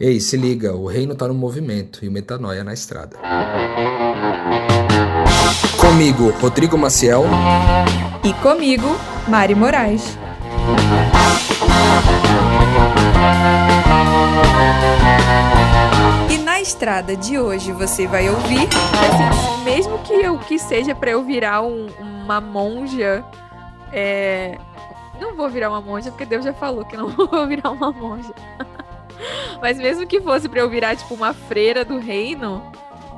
Ei, se liga, o reino tá no movimento e o metanoia na estrada. Comigo, Rodrigo Maciel. E comigo, Mari Moraes. E na estrada de hoje você vai ouvir, assim, mesmo que eu que seja para eu virar um, uma monja, é... não vou virar uma monja porque Deus já falou que não vou virar uma monja. Mas mesmo que fosse para eu virar, tipo, uma freira do reino,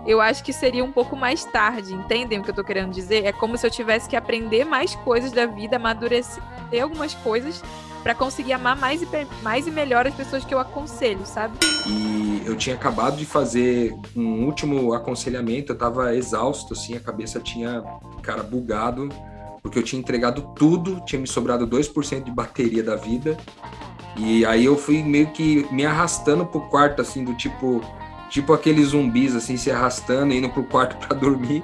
eu acho que seria um pouco mais tarde, entendem o que eu tô querendo dizer? É como se eu tivesse que aprender mais coisas da vida, amadurecer algumas coisas para conseguir amar mais e, mais e melhor as pessoas que eu aconselho, sabe? E eu tinha acabado de fazer um último aconselhamento, eu tava exausto, assim, a cabeça tinha, cara, bugado, porque eu tinha entregado tudo, tinha me sobrado 2% de bateria da vida, e aí eu fui meio que me arrastando pro quarto, assim, do tipo. Tipo aqueles zumbis, assim, se arrastando, indo pro quarto para dormir.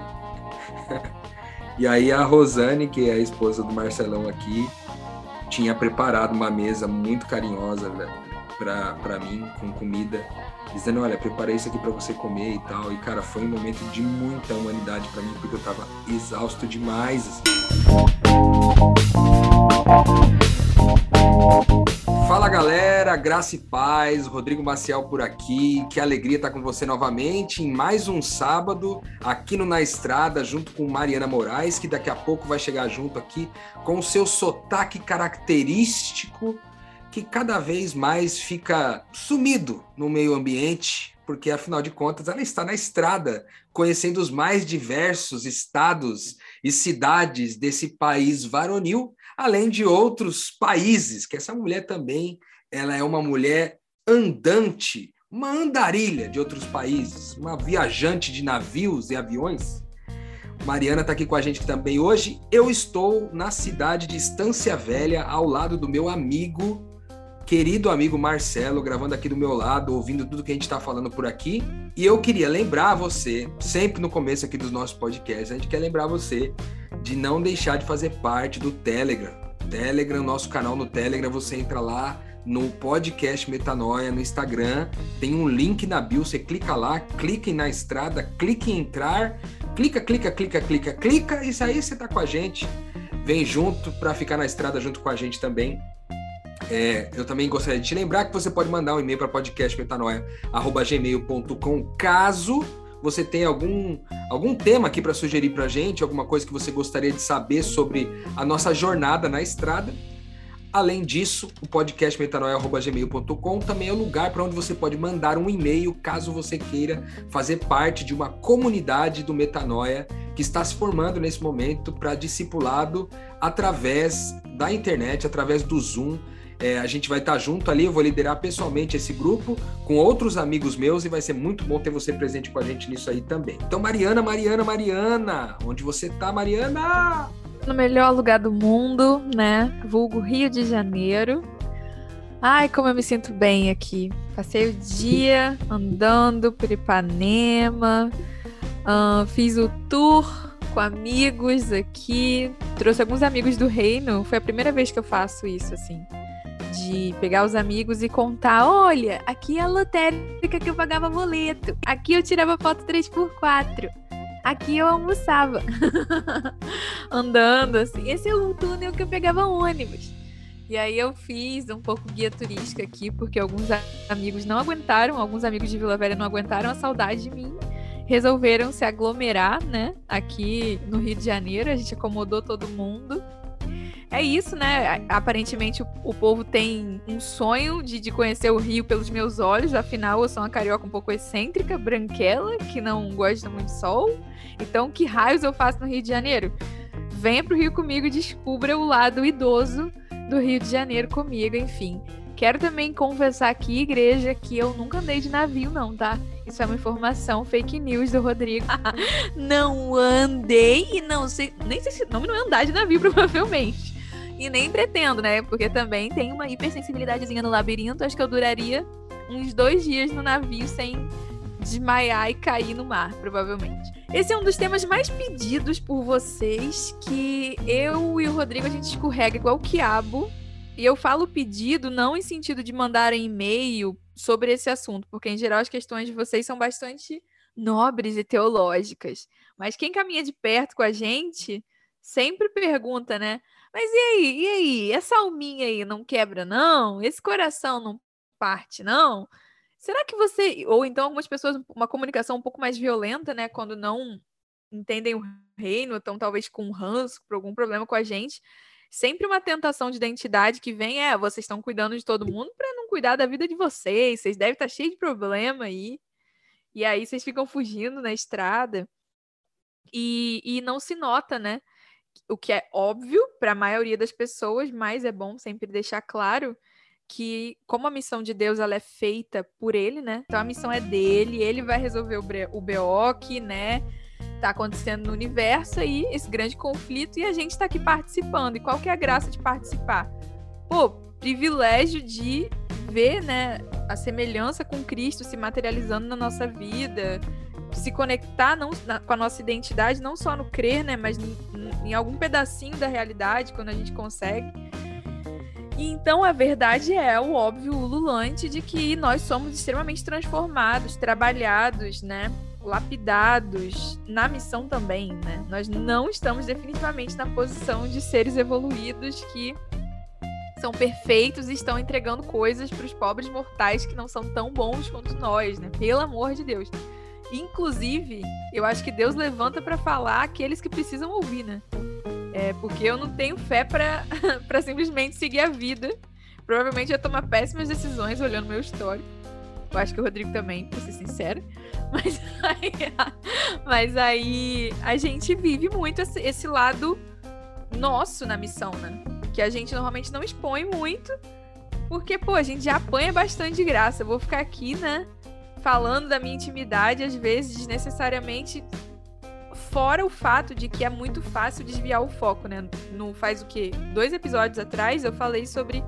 e aí a Rosane, que é a esposa do Marcelão aqui, tinha preparado uma mesa muito carinhosa né, para mim, com comida, dizendo: Olha, preparei isso aqui para você comer e tal. E, cara, foi um momento de muita humanidade para mim, porque eu tava exausto demais. Assim. Fala galera, graça e paz, Rodrigo Maciel por aqui. Que alegria estar com você novamente em mais um sábado aqui no Na Estrada, junto com Mariana Moraes, que daqui a pouco vai chegar junto aqui com o seu sotaque característico, que cada vez mais fica sumido no meio ambiente, porque afinal de contas ela está na estrada, conhecendo os mais diversos estados e cidades desse país varonil além de outros países, que essa mulher também ela é uma mulher andante, uma andarilha de outros países, uma viajante de navios e aviões. Mariana está aqui com a gente também hoje. Eu estou na cidade de Estância Velha, ao lado do meu amigo, querido amigo Marcelo, gravando aqui do meu lado, ouvindo tudo que a gente está falando por aqui. E eu queria lembrar você, sempre no começo aqui dos nossos podcasts, a gente quer lembrar você de não deixar de fazer parte do Telegram. Telegram, nosso canal no Telegram, você entra lá no podcast Metanoia no Instagram, tem um link na bio, você clica lá, clique na estrada, clique em entrar, clica, clica, clica, clica, clica, isso aí você tá com a gente. Vem junto para ficar na estrada junto com a gente também. É, eu também gostaria de te lembrar que você pode mandar um e-mail para podcastmetanoia.gmail.com caso você tenha algum, algum tema aqui para sugerir para a gente, alguma coisa que você gostaria de saber sobre a nossa jornada na estrada. Além disso, o podcast metanoia.gmail.com também é o lugar para onde você pode mandar um e-mail caso você queira fazer parte de uma comunidade do Metanoia que está se formando nesse momento para discipulado através da internet, através do Zoom. É, a gente vai estar tá junto ali, eu vou liderar pessoalmente esse grupo com outros amigos meus e vai ser muito bom ter você presente com a gente nisso aí também. Então, Mariana, Mariana, Mariana, onde você tá, Mariana? No melhor lugar do mundo, né? Vulgo Rio de Janeiro. Ai, como eu me sinto bem aqui. Passei o dia andando por Ipanema, fiz o tour com amigos aqui, trouxe alguns amigos do reino. Foi a primeira vez que eu faço isso, assim de pegar os amigos e contar: olha, aqui é a lotérica que eu pagava boleto, aqui eu tirava foto 3x4. Aqui eu almoçava, andando assim. Esse é o túnel que eu pegava ônibus. E aí eu fiz um pouco guia turística aqui, porque alguns amigos não aguentaram, alguns amigos de Vila Velha não aguentaram a saudade de mim. Resolveram se aglomerar, né? Aqui no Rio de Janeiro, a gente acomodou todo mundo é isso, né? Aparentemente o, povo tem um sonho de, de, conhecer o Rio pelos meus olhos, afinal eu sou uma carioca um pouco excêntrica, branquela, que não gosta muito de sol. Então, que raios eu faço no Rio de Janeiro? Venha pro Rio comigo e descubra o lado idoso do Rio de Janeiro comigo, enfim. Quero também confessar aqui, igreja, que eu nunca andei de navio, não, tá? Isso é uma informação fake news do Rodrigo. não andei e não sei. Nem sei se o nome não é andar de navio, provavelmente. E nem pretendo, né? Porque também tem uma hipersensibilidadezinha no labirinto. Acho que eu duraria uns dois dias no navio sem desmaiar e cair no mar, provavelmente. Esse é um dos temas mais pedidos por vocês, que eu e o Rodrigo a gente escorrega igual o quiabo. E eu falo pedido não em sentido de mandarem e-mail sobre esse assunto, porque em geral as questões de vocês são bastante nobres e teológicas. Mas quem caminha de perto com a gente sempre pergunta, né? Mas e aí? E aí? Essa alminha aí não quebra, não? Esse coração não parte, não? Será que você. Ou então algumas pessoas, uma comunicação um pouco mais violenta, né? Quando não entendem o reino, estão talvez com um ranço, por algum problema com a gente. Sempre uma tentação de identidade que vem é: vocês estão cuidando de todo mundo para não cuidar da vida de vocês, vocês devem estar tá cheios de problema aí. E aí vocês ficam fugindo na estrada. E, e não se nota, né? O que é óbvio para a maioria das pessoas, mas é bom sempre deixar claro que como a missão de Deus ela é feita por ele, né? Então a missão é dele, ele vai resolver o, BO que, né, tá acontecendo no universo aí, esse grande conflito e a gente está aqui participando. E qual que é a graça de participar? Pô, privilégio de ver, né, a semelhança com Cristo se materializando na nossa vida, se conectar não, na, com a nossa identidade, não só no crer, né, mas em, em algum pedacinho da realidade, quando a gente consegue. E então a verdade é o óbvio ululante de que nós somos extremamente transformados, trabalhados, né? Lapidados na missão também, né? Nós não estamos definitivamente na posição de seres evoluídos que são perfeitos e estão entregando coisas para os pobres mortais que não são tão bons quanto nós, né? Pelo amor de Deus. Inclusive, eu acho que Deus levanta para falar aqueles que precisam ouvir, né? É, porque eu não tenho fé para simplesmente seguir a vida. Provavelmente eu ia tomar péssimas decisões olhando meu histórico. Eu acho que o Rodrigo também, pra ser sincero. Mas aí, mas aí a gente vive muito esse, esse lado nosso na missão, né? que a gente normalmente não expõe muito, porque, pô, a gente já apanha bastante de graça. Eu vou ficar aqui, né, falando da minha intimidade, às vezes, desnecessariamente, fora o fato de que é muito fácil desviar o foco, né? No faz o quê? Dois episódios atrás eu falei sobre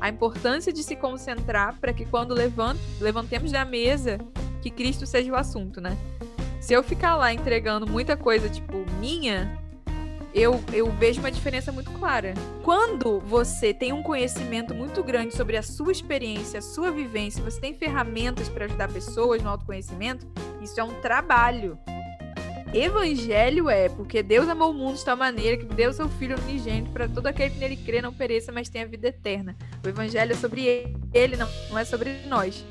a importância de se concentrar para que quando levant, levantemos da mesa, que Cristo seja o assunto, né? Se eu ficar lá entregando muita coisa, tipo, minha, eu, eu vejo uma diferença muito clara. Quando você tem um conhecimento muito grande sobre a sua experiência, a sua vivência, você tem ferramentas para ajudar pessoas no autoconhecimento, isso é um trabalho. Evangelho é porque Deus amou o mundo de tal maneira que deu seu Filho unigênito para todo aquele que nele crê não pereça, mas tenha vida eterna. O Evangelho é sobre ele, não, é sobre nós.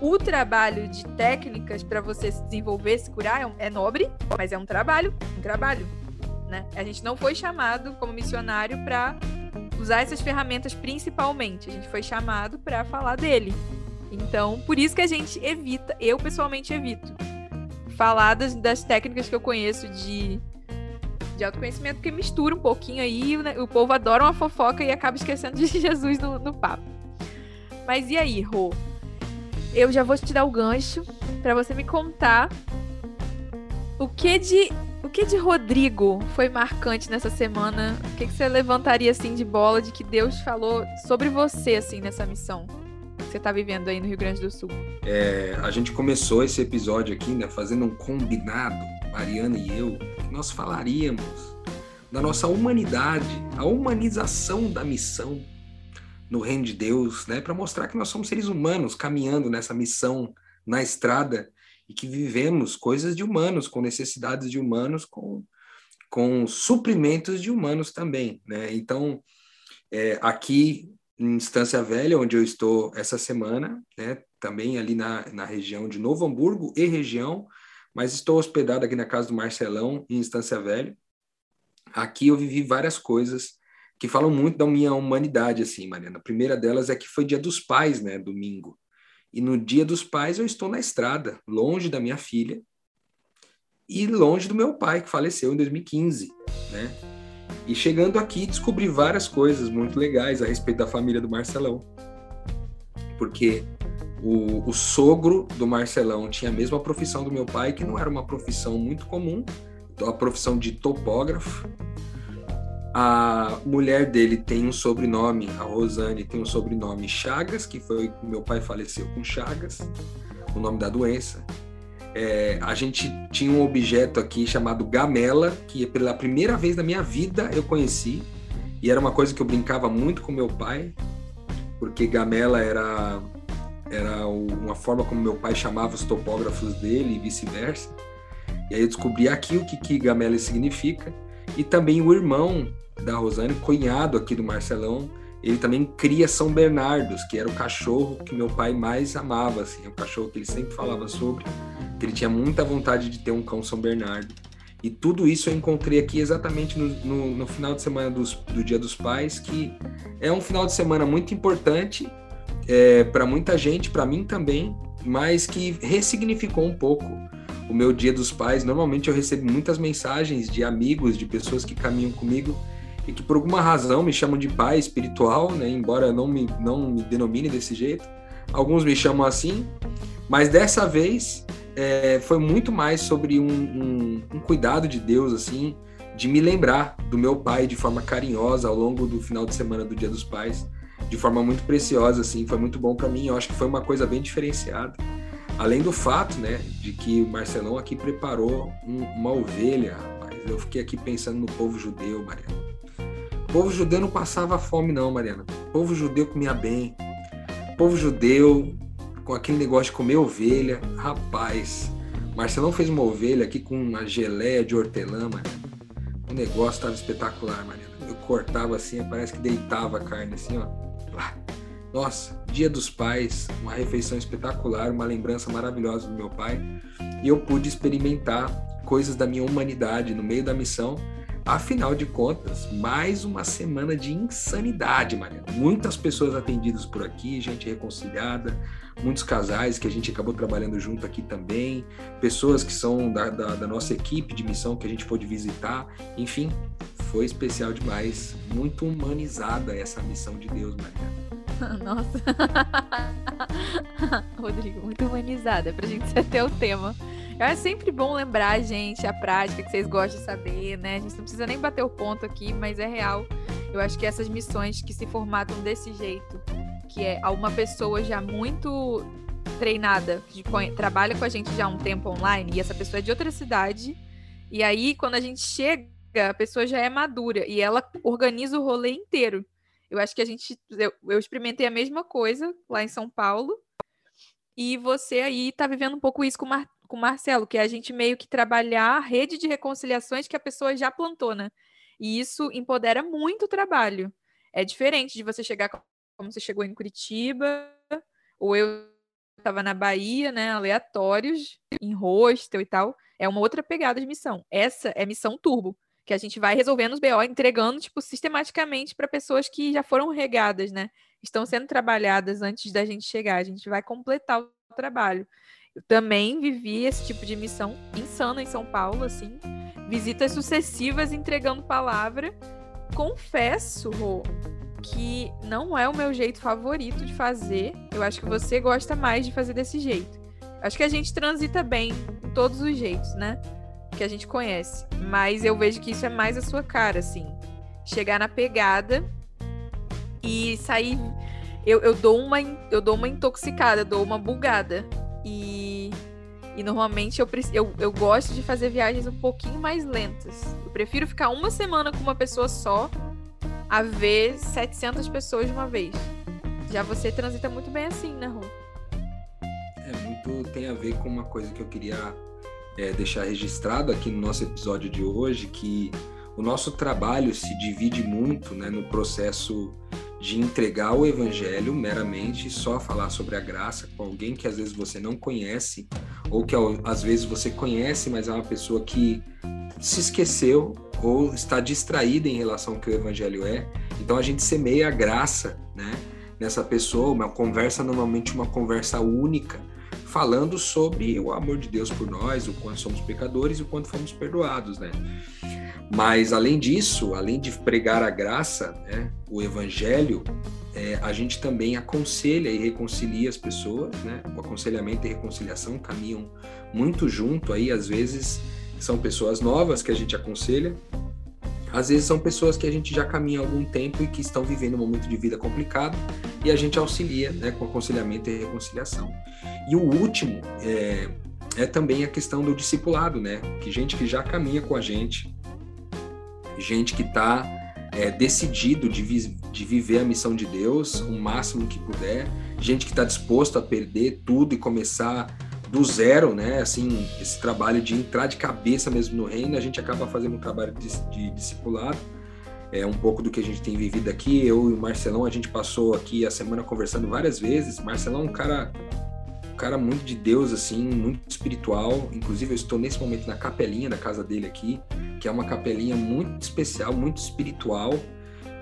O trabalho de técnicas para você se desenvolver, se curar, é, é nobre, mas é um trabalho, um trabalho né? A gente não foi chamado como missionário para usar essas ferramentas principalmente. A gente foi chamado para falar dele. Então, por isso que a gente evita, eu pessoalmente evito, falar das, das técnicas que eu conheço de, de autoconhecimento, porque mistura um pouquinho aí, né? o povo adora uma fofoca e acaba esquecendo de Jesus no, no papo. Mas e aí, Rô? Eu já vou te dar o gancho para você me contar o que de o que de Rodrigo foi marcante nessa semana? O que, que você levantaria assim de bola de que Deus falou sobre você assim nessa missão que você está vivendo aí no Rio Grande do Sul? É, a gente começou esse episódio aqui, né, fazendo um combinado, Mariana e eu, nós falaríamos da nossa humanidade, a humanização da missão no reino de Deus, né, para mostrar que nós somos seres humanos caminhando nessa missão na estrada e que vivemos coisas de humanos, com necessidades de humanos, com, com suprimentos de humanos também, né? Então, é, aqui em Instância Velha, onde eu estou essa semana, né? Também ali na, na região de Novo Hamburgo e região, mas estou hospedado aqui na casa do Marcelão, em Instância Velha. Aqui eu vivi várias coisas que falam muito da minha humanidade, assim, Mariana. A primeira delas é que foi dia dos pais, né, domingo. E no dia dos pais eu estou na estrada, longe da minha filha e longe do meu pai, que faleceu em 2015, né? E chegando aqui, descobri várias coisas muito legais a respeito da família do Marcelão. Porque o, o, sogro do Marcelão tinha a mesma profissão do meu pai, que não era uma profissão muito comum, a profissão de topógrafo. A mulher dele tem um sobrenome, a Rosane tem um sobrenome Chagas, que foi meu pai faleceu com Chagas, o nome da doença. É, a gente tinha um objeto aqui chamado gamela, que pela primeira vez na minha vida eu conheci, e era uma coisa que eu brincava muito com meu pai, porque gamela era era uma forma como meu pai chamava os topógrafos dele e vice-versa. E aí eu descobri aqui o que, que Gamela significa. E também o irmão da Rosane, cunhado aqui do Marcelão, ele também cria São Bernardos, que era o cachorro que meu pai mais amava, assim, é o cachorro que ele sempre falava sobre, que ele tinha muita vontade de ter um cão São Bernardo. E tudo isso eu encontrei aqui exatamente no, no, no final de semana dos, do Dia dos Pais, que é um final de semana muito importante é, para muita gente, para mim também, mas que ressignificou um pouco o meu Dia dos Pais. Normalmente eu recebo muitas mensagens de amigos, de pessoas que caminham comigo e que por alguma razão me chamam de pai espiritual, né? Embora não me, não me denomine desse jeito. Alguns me chamam assim, mas dessa vez é, foi muito mais sobre um, um, um, cuidado de Deus, assim, de me lembrar do meu pai de forma carinhosa ao longo do final de semana do Dia dos Pais, de forma muito preciosa, assim, foi muito bom para mim. Eu acho que foi uma coisa bem diferenciada. Além do fato, né, de que o Marcelão aqui preparou um, uma ovelha, rapaz. Eu fiquei aqui pensando no povo judeu, Mariana. O povo judeu não passava fome, não, Mariana. O povo judeu comia bem. O povo judeu com aquele negócio de comer ovelha. Rapaz, Marcelão fez uma ovelha aqui com uma geleia de hortelã, mano. O negócio estava espetacular, Mariana. Eu cortava assim, parece que deitava a carne assim, ó. Nossa, Dia dos Pais, uma refeição espetacular, uma lembrança maravilhosa do meu pai. E eu pude experimentar coisas da minha humanidade no meio da missão Afinal de contas, mais uma semana de insanidade, Mariana. Muitas pessoas atendidas por aqui, gente reconciliada, muitos casais que a gente acabou trabalhando junto aqui também, pessoas que são da, da, da nossa equipe de missão que a gente pôde visitar. Enfim, foi especial demais. Muito humanizada essa missão de Deus, Mariana. Nossa. Rodrigo, muito humanizada, pra gente até o tema. É sempre bom lembrar, gente, a prática que vocês gostam de saber, né? A gente não precisa nem bater o ponto aqui, mas é real. Eu acho que essas missões que se formatam desse jeito, que é uma pessoa já muito treinada, que trabalha com a gente já há um tempo online, e essa pessoa é de outra cidade, e aí quando a gente chega, a pessoa já é madura e ela organiza o rolê inteiro. Eu acho que a gente. Eu, eu experimentei a mesma coisa lá em São Paulo. E você aí tá vivendo um pouco isso com, Mar com o Marcelo, que é a gente meio que trabalhar a rede de reconciliações que a pessoa já plantou, né? E isso empodera muito o trabalho. É diferente de você chegar como você chegou em Curitiba, ou eu estava na Bahia, né? Aleatórios, em hostel e tal. É uma outra pegada de missão. Essa é missão turbo, que a gente vai resolvendo os BO, entregando, tipo, sistematicamente para pessoas que já foram regadas, né? Estão sendo trabalhadas antes da gente chegar. A gente vai completar o trabalho. Eu também vivi esse tipo de missão insana em São Paulo, assim. Visitas sucessivas entregando palavra. Confesso, Rô, que não é o meu jeito favorito de fazer. Eu acho que você gosta mais de fazer desse jeito. Acho que a gente transita bem em todos os jeitos, né? Que a gente conhece. Mas eu vejo que isso é mais a sua cara, assim. Chegar na pegada e sair. Eu, eu, dou uma, eu dou uma intoxicada, dou uma bugada. E, e normalmente eu, eu, eu gosto de fazer viagens um pouquinho mais lentas. Eu prefiro ficar uma semana com uma pessoa só a ver 700 pessoas de uma vez. Já você transita muito bem assim, né, Rô? É, muito tem a ver com uma coisa que eu queria é, deixar registrado aqui no nosso episódio de hoje, que o nosso trabalho se divide muito né, no processo de entregar o evangelho meramente só falar sobre a graça com alguém que às vezes você não conhece ou que às vezes você conhece, mas é uma pessoa que se esqueceu ou está distraída em relação ao que o evangelho é. Então a gente semeia a graça, né, nessa pessoa, uma conversa normalmente uma conversa única, falando sobre o amor de Deus por nós, o quanto somos pecadores e o quanto fomos perdoados, né? Mas, além disso, além de pregar a graça, né, o evangelho, é, a gente também aconselha e reconcilia as pessoas, né? O aconselhamento e reconciliação caminham muito junto aí, às vezes são pessoas novas que a gente aconselha, às vezes são pessoas que a gente já caminha há algum tempo e que estão vivendo um momento de vida complicado e a gente auxilia né, com aconselhamento e reconciliação. E o último é, é também a questão do discipulado, né? Que gente que já caminha com a gente, gente que está é, decidido de, vi de viver a missão de Deus o máximo que puder, gente que está disposto a perder tudo e começar do zero, né? Assim, esse trabalho de entrar de cabeça mesmo no reino, a gente acaba fazendo um trabalho de, de discipulado. É um pouco do que a gente tem vivido aqui. Eu e o Marcelão, a gente passou aqui a semana conversando várias vezes. Marcelão é um cara cara muito de Deus, assim, muito espiritual. Inclusive, eu estou nesse momento na capelinha da casa dele aqui, que é uma capelinha muito especial, muito espiritual,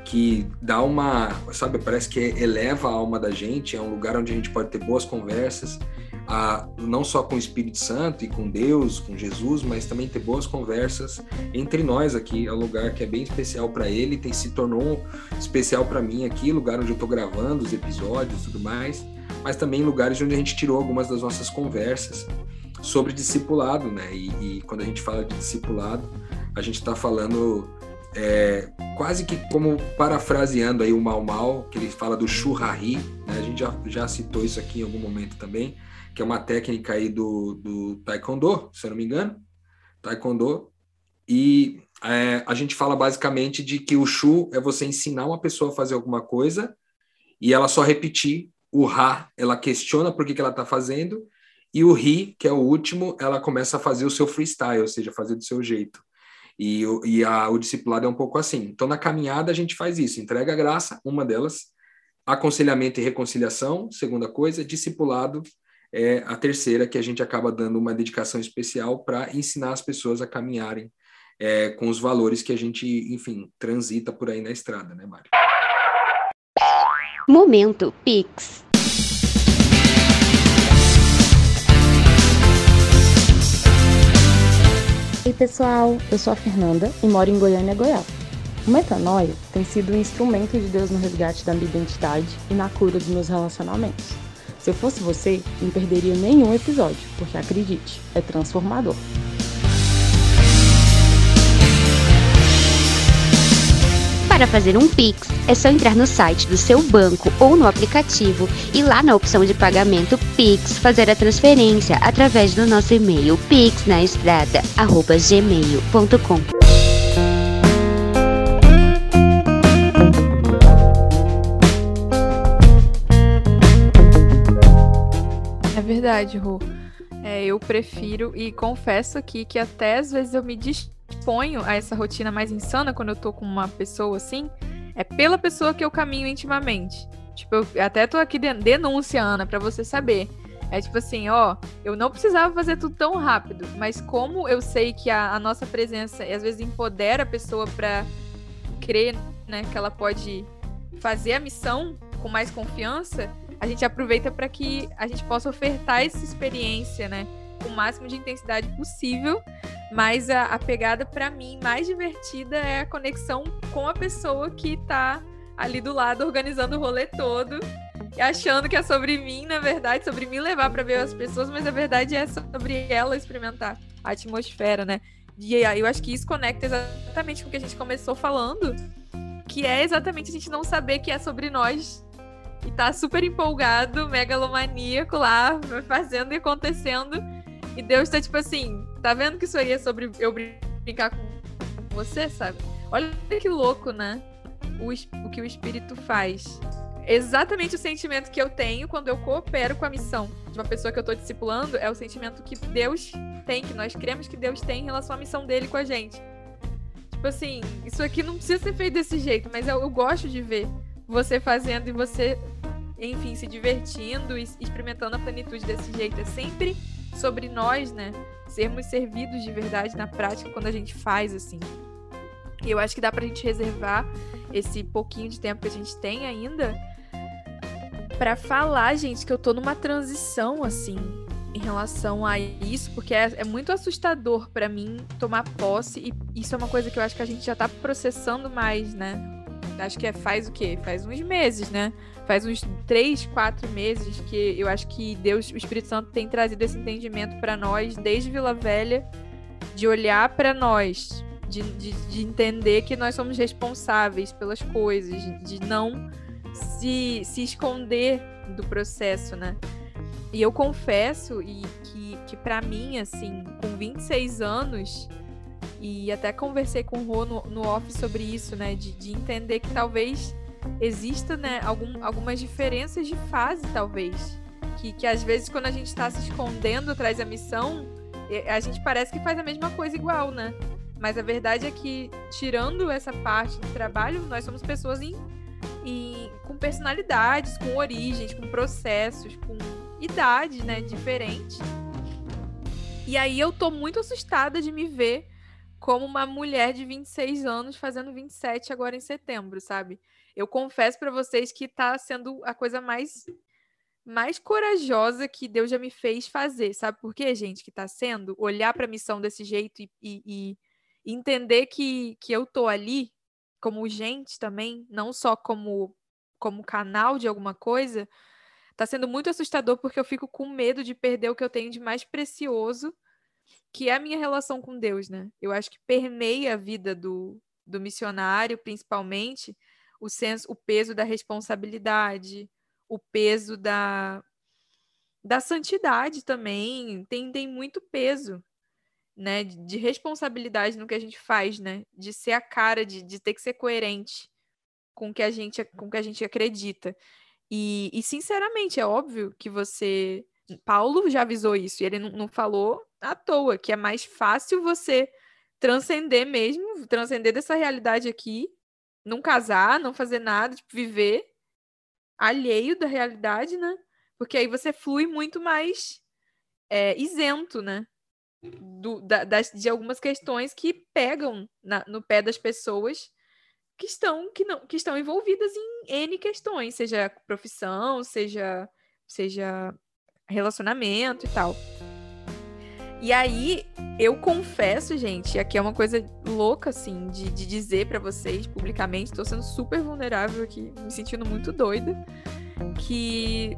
que dá uma, sabe, parece que eleva a alma da gente. É um lugar onde a gente pode ter boas conversas, a, não só com o Espírito Santo e com Deus, com Jesus, mas também ter boas conversas entre nós aqui. É um lugar que é bem especial para ele, tem se tornou especial para mim aqui, lugar onde eu estou gravando os episódios e tudo mais mas também lugares onde a gente tirou algumas das nossas conversas sobre discipulado, né? E, e quando a gente fala de discipulado, a gente está falando é, quase que como parafraseando aí o Mal Mal, que ele fala do churrari, né? A gente já, já citou isso aqui em algum momento também, que é uma técnica aí do, do Taekwondo, se eu não me engano, Taekwondo, e é, a gente fala basicamente de que o Shu é você ensinar uma pessoa a fazer alguma coisa e ela só repetir o Ra, ela questiona por que, que ela está fazendo, e o Ri, que é o último, ela começa a fazer o seu freestyle, ou seja, fazer do seu jeito. E, e a, o discipulado é um pouco assim. Então, na caminhada, a gente faz isso: entrega a graça, uma delas, aconselhamento e reconciliação, segunda coisa, discipulado é a terceira, que a gente acaba dando uma dedicação especial para ensinar as pessoas a caminharem é, com os valores que a gente, enfim, transita por aí na estrada, né, Mário? Momento Pix. Oi pessoal, eu sou a Fernanda e moro em Goiânia, Goiás. O metanoia tem sido um instrumento de Deus no resgate da minha identidade e na cura dos meus relacionamentos. Se eu fosse você, não perderia nenhum episódio, porque acredite, é transformador. Para fazer um Pix, é só entrar no site do seu banco ou no aplicativo e lá na opção de pagamento Pix fazer a transferência através do nosso e-mail pixnaestrada@gmail.com. verdade, Rô. É, eu prefiro e confesso aqui que até às vezes eu me dis exponho a essa rotina mais insana quando eu tô com uma pessoa assim, é pela pessoa que eu caminho intimamente. Tipo, eu até tô aqui de denúncia, Ana, para você saber. É tipo assim, ó, eu não precisava fazer tudo tão rápido, mas como eu sei que a, a nossa presença às vezes empodera a pessoa para crer, né, que ela pode fazer a missão com mais confiança, a gente aproveita para que a gente possa ofertar essa experiência, né? com o máximo de intensidade possível, mas a, a pegada para mim mais divertida é a conexão com a pessoa que tá ali do lado organizando o rolê todo e achando que é sobre mim, na verdade, sobre me levar para ver as pessoas, mas a verdade é sobre ela experimentar a atmosfera, né? E eu acho que isso conecta exatamente com o que a gente começou falando, que é exatamente a gente não saber que é sobre nós e tá super empolgado, megalomaníaco lá, fazendo e acontecendo. E Deus tá tipo assim, tá vendo que isso aí é sobre eu brincar com você, sabe? Olha que louco, né? O, o que o Espírito faz. Exatamente o sentimento que eu tenho quando eu coopero com a missão de uma pessoa que eu tô discipulando é o sentimento que Deus tem, que nós cremos que Deus tem em relação à missão dele com a gente. Tipo assim, isso aqui não precisa ser feito desse jeito, mas eu, eu gosto de ver você fazendo e você, enfim, se divertindo e experimentando a plenitude desse jeito. É sempre sobre nós, né? Sermos servidos de verdade na prática quando a gente faz assim. E eu acho que dá pra gente reservar esse pouquinho de tempo que a gente tem ainda para falar, gente, que eu tô numa transição assim em relação a isso, porque é, é muito assustador para mim tomar posse e isso é uma coisa que eu acho que a gente já tá processando mais, né? Acho que é faz o quê? Faz uns meses, né? faz uns três, quatro meses que eu acho que Deus, o Espírito Santo, tem trazido esse entendimento para nós, desde Vila Velha, de olhar para nós, de, de, de, entender que nós somos responsáveis pelas coisas, de não se, se esconder do processo, né? E eu confesso e que, que para mim, assim, com 26 anos, E até conversei com o Rô no, no off sobre isso, né? De, de entender que talvez exista, né, algum, algumas diferenças de fase, talvez. Que, que às vezes quando a gente está se escondendo atrás da missão, a gente parece que faz a mesma coisa igual, né? Mas a verdade é que, tirando essa parte do trabalho, nós somos pessoas em, em, com personalidades, com origens, com processos, com idades, né, diferentes. E aí eu tô muito assustada de me ver como uma mulher de 26 anos fazendo 27 agora em setembro, sabe? Eu confesso para vocês que tá sendo a coisa mais mais corajosa que Deus já me fez fazer. Sabe por quê, gente? Que tá sendo olhar para a missão desse jeito e, e, e, entender que, que eu tô ali como gente também, não só como como canal de alguma coisa, tá sendo muito assustador porque eu fico com medo de perder o que eu tenho de mais precioso, que é a minha relação com Deus, né? Eu acho que permeia a vida do, do missionário, principalmente, o senso, o peso da responsabilidade, o peso da, da santidade também, tem, tem muito peso, né, de, de responsabilidade no que a gente faz, né, de ser a cara, de, de ter que ser coerente com que a gente, com que a gente acredita. E, e, sinceramente, é óbvio que você. Paulo já avisou isso, e ele não, não falou à toa, que é mais fácil você transcender mesmo, transcender dessa realidade aqui, não casar, não fazer nada, tipo, viver alheio da realidade, né? Porque aí você flui muito mais é, isento, né? Do, da, das, de algumas questões que pegam na, no pé das pessoas que estão, que, não, que estão envolvidas em N questões, seja profissão, seja, seja relacionamento e tal. E aí, eu confesso, gente, aqui é uma coisa louca, assim, de, de dizer para vocês publicamente, tô sendo super vulnerável aqui, me sentindo muito doida, que.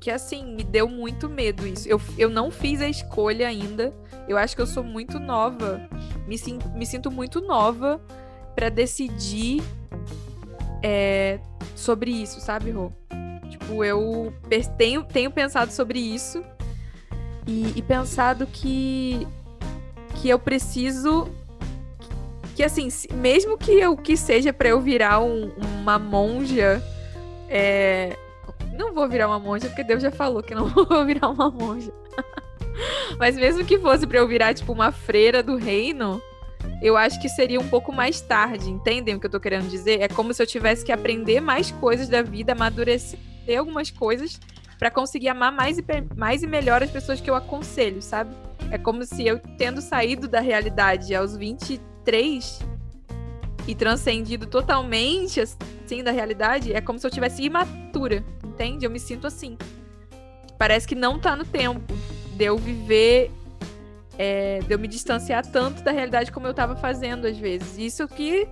Que assim, me deu muito medo isso. Eu, eu não fiz a escolha ainda. Eu acho que eu sou muito nova. Me, me sinto muito nova para decidir é, sobre isso, sabe, Rô? Tipo, eu tenho, tenho pensado sobre isso e, e pensado que que eu preciso que assim, mesmo que eu que seja para eu virar um, uma monja, é... não vou virar uma monja porque Deus já falou que não vou virar uma monja. Mas mesmo que fosse para eu virar tipo uma freira do reino, eu acho que seria um pouco mais tarde, entendem o que eu tô querendo dizer? É como se eu tivesse que aprender mais coisas da vida, amadurecer algumas coisas para conseguir amar mais e, mais e melhor as pessoas que eu aconselho, sabe? É como se eu, tendo saído da realidade aos 23 e transcendido totalmente, assim, da realidade, é como se eu tivesse imatura, entende? Eu me sinto assim. Parece que não tá no tempo de eu viver, é, de eu me distanciar tanto da realidade como eu tava fazendo às vezes. Isso que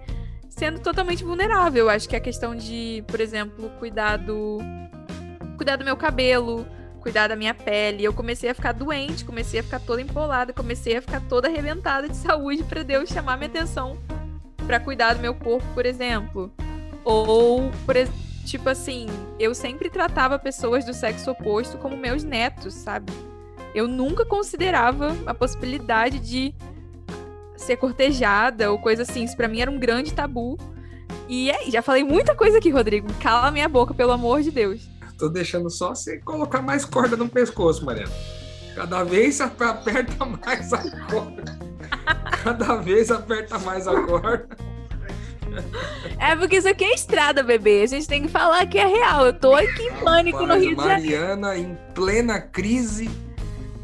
sendo totalmente vulnerável. Acho que a questão de, por exemplo, cuidar do cuidar do meu cabelo, cuidar da minha pele. Eu comecei a ficar doente, comecei a ficar toda empolada, comecei a ficar toda arrebentada de saúde para Deus chamar minha atenção para cuidar do meu corpo, por exemplo. Ou, por tipo assim, eu sempre tratava pessoas do sexo oposto como meus netos, sabe? Eu nunca considerava a possibilidade de ser cortejada ou coisa assim. Isso para mim era um grande tabu. E é, já falei muita coisa aqui, Rodrigo. Cala minha boca, pelo amor de Deus. Tô deixando só você colocar mais corda no pescoço, Mariana. Cada vez aperta mais a corda. Cada vez aperta mais a corda. É porque isso aqui é estrada, bebê. A gente tem que falar que é real. Eu tô aqui em pânico Rapaz, no Rio de Janeiro. Mariana, em plena crise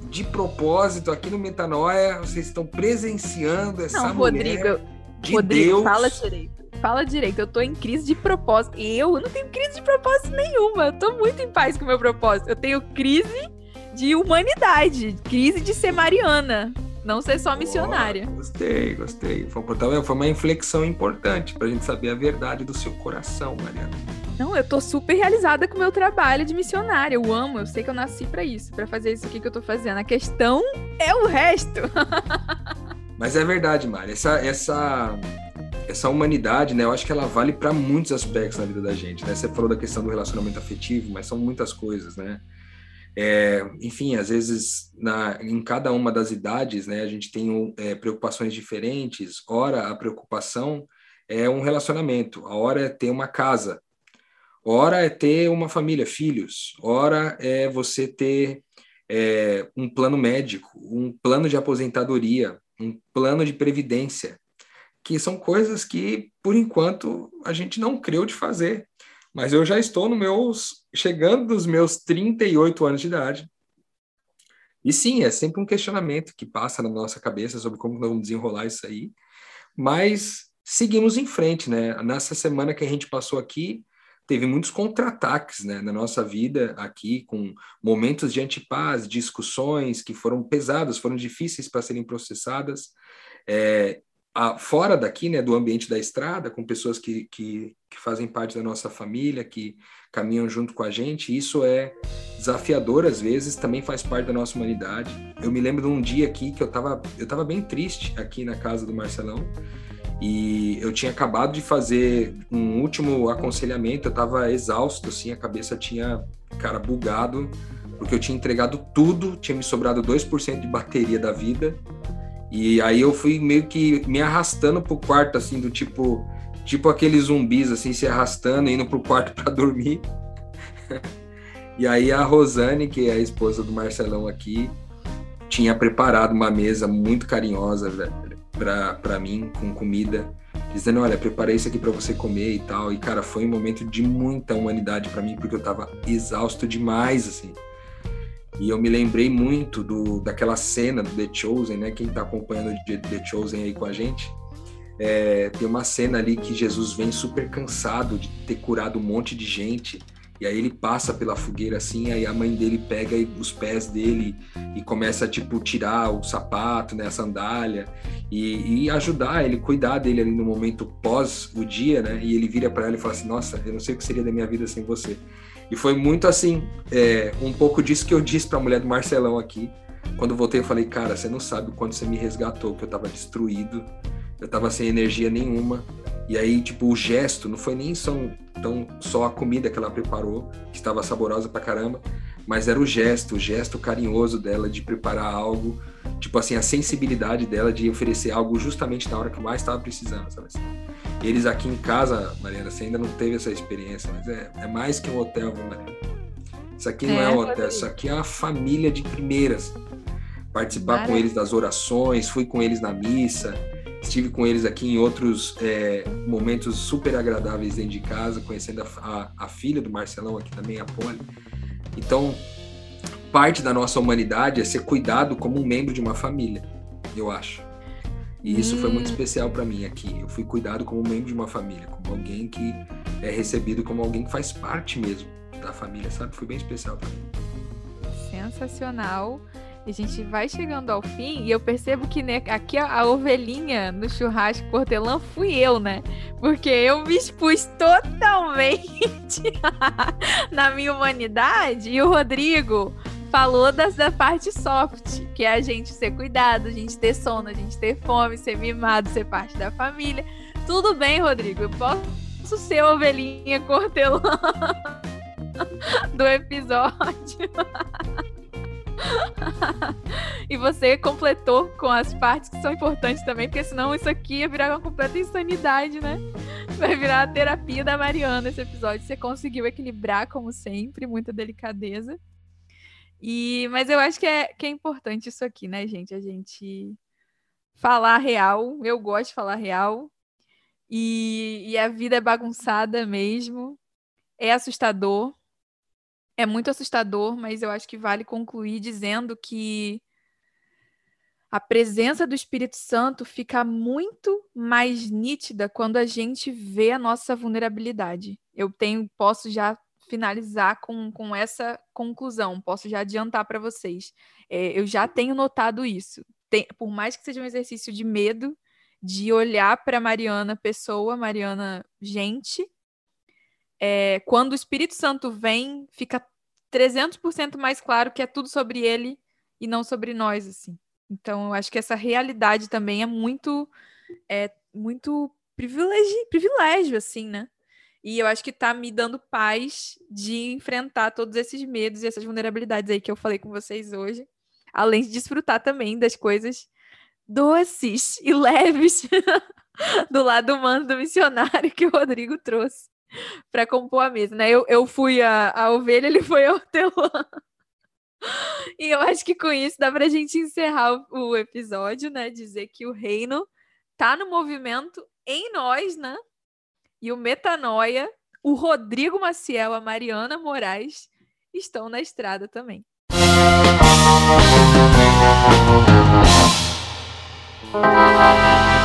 de propósito aqui no Metanoia, vocês estão presenciando essa Não, mulher Rodrigo, de Rodrigo, Deus. fala direito. Fala direito, eu tô em crise de propósito. Eu não tenho crise de propósito nenhuma. Eu tô muito em paz com o meu propósito. Eu tenho crise de humanidade, crise de ser mariana, não ser só missionária. Oh, gostei, gostei. Foi, foi uma inflexão importante pra gente saber a verdade do seu coração, Mariana. Não, eu tô super realizada com o meu trabalho de missionária. Eu amo, eu sei que eu nasci para isso, para fazer isso aqui que eu tô fazendo. A questão é o resto. Mas é verdade, Mari. Essa, essa essa humanidade, né, eu acho que ela vale para muitos aspectos na vida da gente, né? Você falou da questão do relacionamento afetivo, mas são muitas coisas, né? É, enfim, às vezes na, em cada uma das idades, né, a gente tem é, preocupações diferentes. Ora, a preocupação é um relacionamento, a hora é ter uma casa, ora é ter uma família, filhos, ora é você ter é, um plano médico, um plano de aposentadoria, um plano de previdência, que são coisas que, por enquanto, a gente não creu de fazer. Mas eu já estou no meus, chegando dos meus 38 anos de idade. E sim, é sempre um questionamento que passa na nossa cabeça sobre como vamos desenrolar isso aí. Mas seguimos em frente, né? Nessa semana que a gente passou aqui, teve muitos contra-ataques né, na nossa vida aqui, com momentos de antipaz, discussões que foram pesadas, foram difíceis para serem processadas. É, a, fora daqui, né, do ambiente da estrada, com pessoas que, que, que, fazem parte da nossa família, que caminham junto com a gente, isso é desafiador às vezes, também faz parte da nossa humanidade. Eu me lembro de um dia aqui que eu estava eu tava bem triste aqui na casa do Marcelão, e eu tinha acabado de fazer um último aconselhamento, eu estava exausto, assim, a cabeça tinha, cara, bugado, porque eu tinha entregado tudo, tinha me sobrado 2% de bateria da vida. E aí eu fui meio que me arrastando pro quarto, assim, do tipo, tipo aqueles zumbis, assim, se arrastando, indo pro quarto para dormir. e aí a Rosane, que é a esposa do Marcelão aqui, tinha preparado uma mesa muito carinhosa, velho para mim com comida, dizendo: Olha, preparei isso aqui para você comer e tal. E, cara, foi um momento de muita humanidade para mim, porque eu tava exausto demais, assim. E eu me lembrei muito do, daquela cena do The Chosen, né? Quem tá acompanhando The Chosen aí com a gente, é, tem uma cena ali que Jesus vem super cansado de ter curado um monte de gente e aí ele passa pela fogueira assim, aí a mãe dele pega os pés dele e começa tipo tirar o sapato, né, a sandália e, e ajudar ele, cuidar dele ali no momento pós o dia, né? E ele vira para ela e fala assim: "Nossa, eu não sei o que seria da minha vida sem você". E foi muito assim, é, um pouco disso que eu disse para a mulher do Marcelão aqui. Quando eu voltei, eu falei: "Cara, você não sabe o quanto você me resgatou, que eu estava destruído, eu estava sem energia nenhuma". E aí, tipo, o gesto não foi nem só então, só a comida que ela preparou, que estava saborosa pra caramba, mas era o gesto, o gesto carinhoso dela de preparar algo, tipo assim, a sensibilidade dela de oferecer algo justamente na hora que mais estava precisando, sabe assim? Eles aqui em casa, Mariana, você ainda não teve essa experiência, mas é, é mais que um hotel, viu, Mariana? Isso aqui não é, é um hotel, isso aqui é uma família de primeiras. Participar Maravilha. com eles das orações, fui com eles na missa, Estive com eles aqui em outros é, momentos super agradáveis dentro de casa, conhecendo a, a, a, filha do Marcelão aqui também, a Poli. Então, parte da nossa humanidade é ser cuidado como um membro de uma família, eu acho. E isso hum. foi muito hum. especial para mim aqui. Eu fui cuidado como um membro de uma família, como alguém que é recebido como alguém que faz parte mesmo da família, sabe? Foi bem especial para mim. Sensacional. A gente vai chegando ao fim e eu percebo que né, aqui a, a ovelhinha no churrasco hortelã fui eu, né? Porque eu me expus totalmente na minha humanidade e o Rodrigo falou das, da parte soft, que é a gente ser cuidado, a gente ter sono, a gente ter fome, ser mimado, ser parte da família. Tudo bem, Rodrigo, eu posso ser ovelhinha cortelã do episódio. e você completou com as partes que são importantes também, porque senão isso aqui ia virar uma completa insanidade, né? Vai virar a terapia da Mariana esse episódio. Você conseguiu equilibrar, como sempre, muita delicadeza. E, mas eu acho que é, que é importante isso aqui, né, gente? A gente falar real. Eu gosto de falar real. E, e a vida é bagunçada mesmo. É assustador é muito assustador, mas eu acho que vale concluir dizendo que a presença do Espírito Santo fica muito mais nítida quando a gente vê a nossa vulnerabilidade. Eu tenho, posso já finalizar com, com essa conclusão, posso já adiantar para vocês. É, eu já tenho notado isso. Tem, por mais que seja um exercício de medo, de olhar para Mariana pessoa, Mariana gente, é, quando o Espírito Santo vem, fica 300% mais claro que é tudo sobre ele e não sobre nós, assim. Então, eu acho que essa realidade também é muito, é muito privilégio, privilégio assim, né? E eu acho que tá me dando paz de enfrentar todos esses medos e essas vulnerabilidades aí que eu falei com vocês hoje. Além de desfrutar também das coisas doces e leves do lado humano do missionário que o Rodrigo trouxe para compor a mesa, né? Eu, eu fui a, a ovelha, ele foi a hortelã. E eu acho que com isso dá pra gente encerrar o, o episódio, né? Dizer que o reino tá no movimento em nós, né? E o Metanoia, o Rodrigo Maciel, a Mariana Moraes estão na estrada também. Música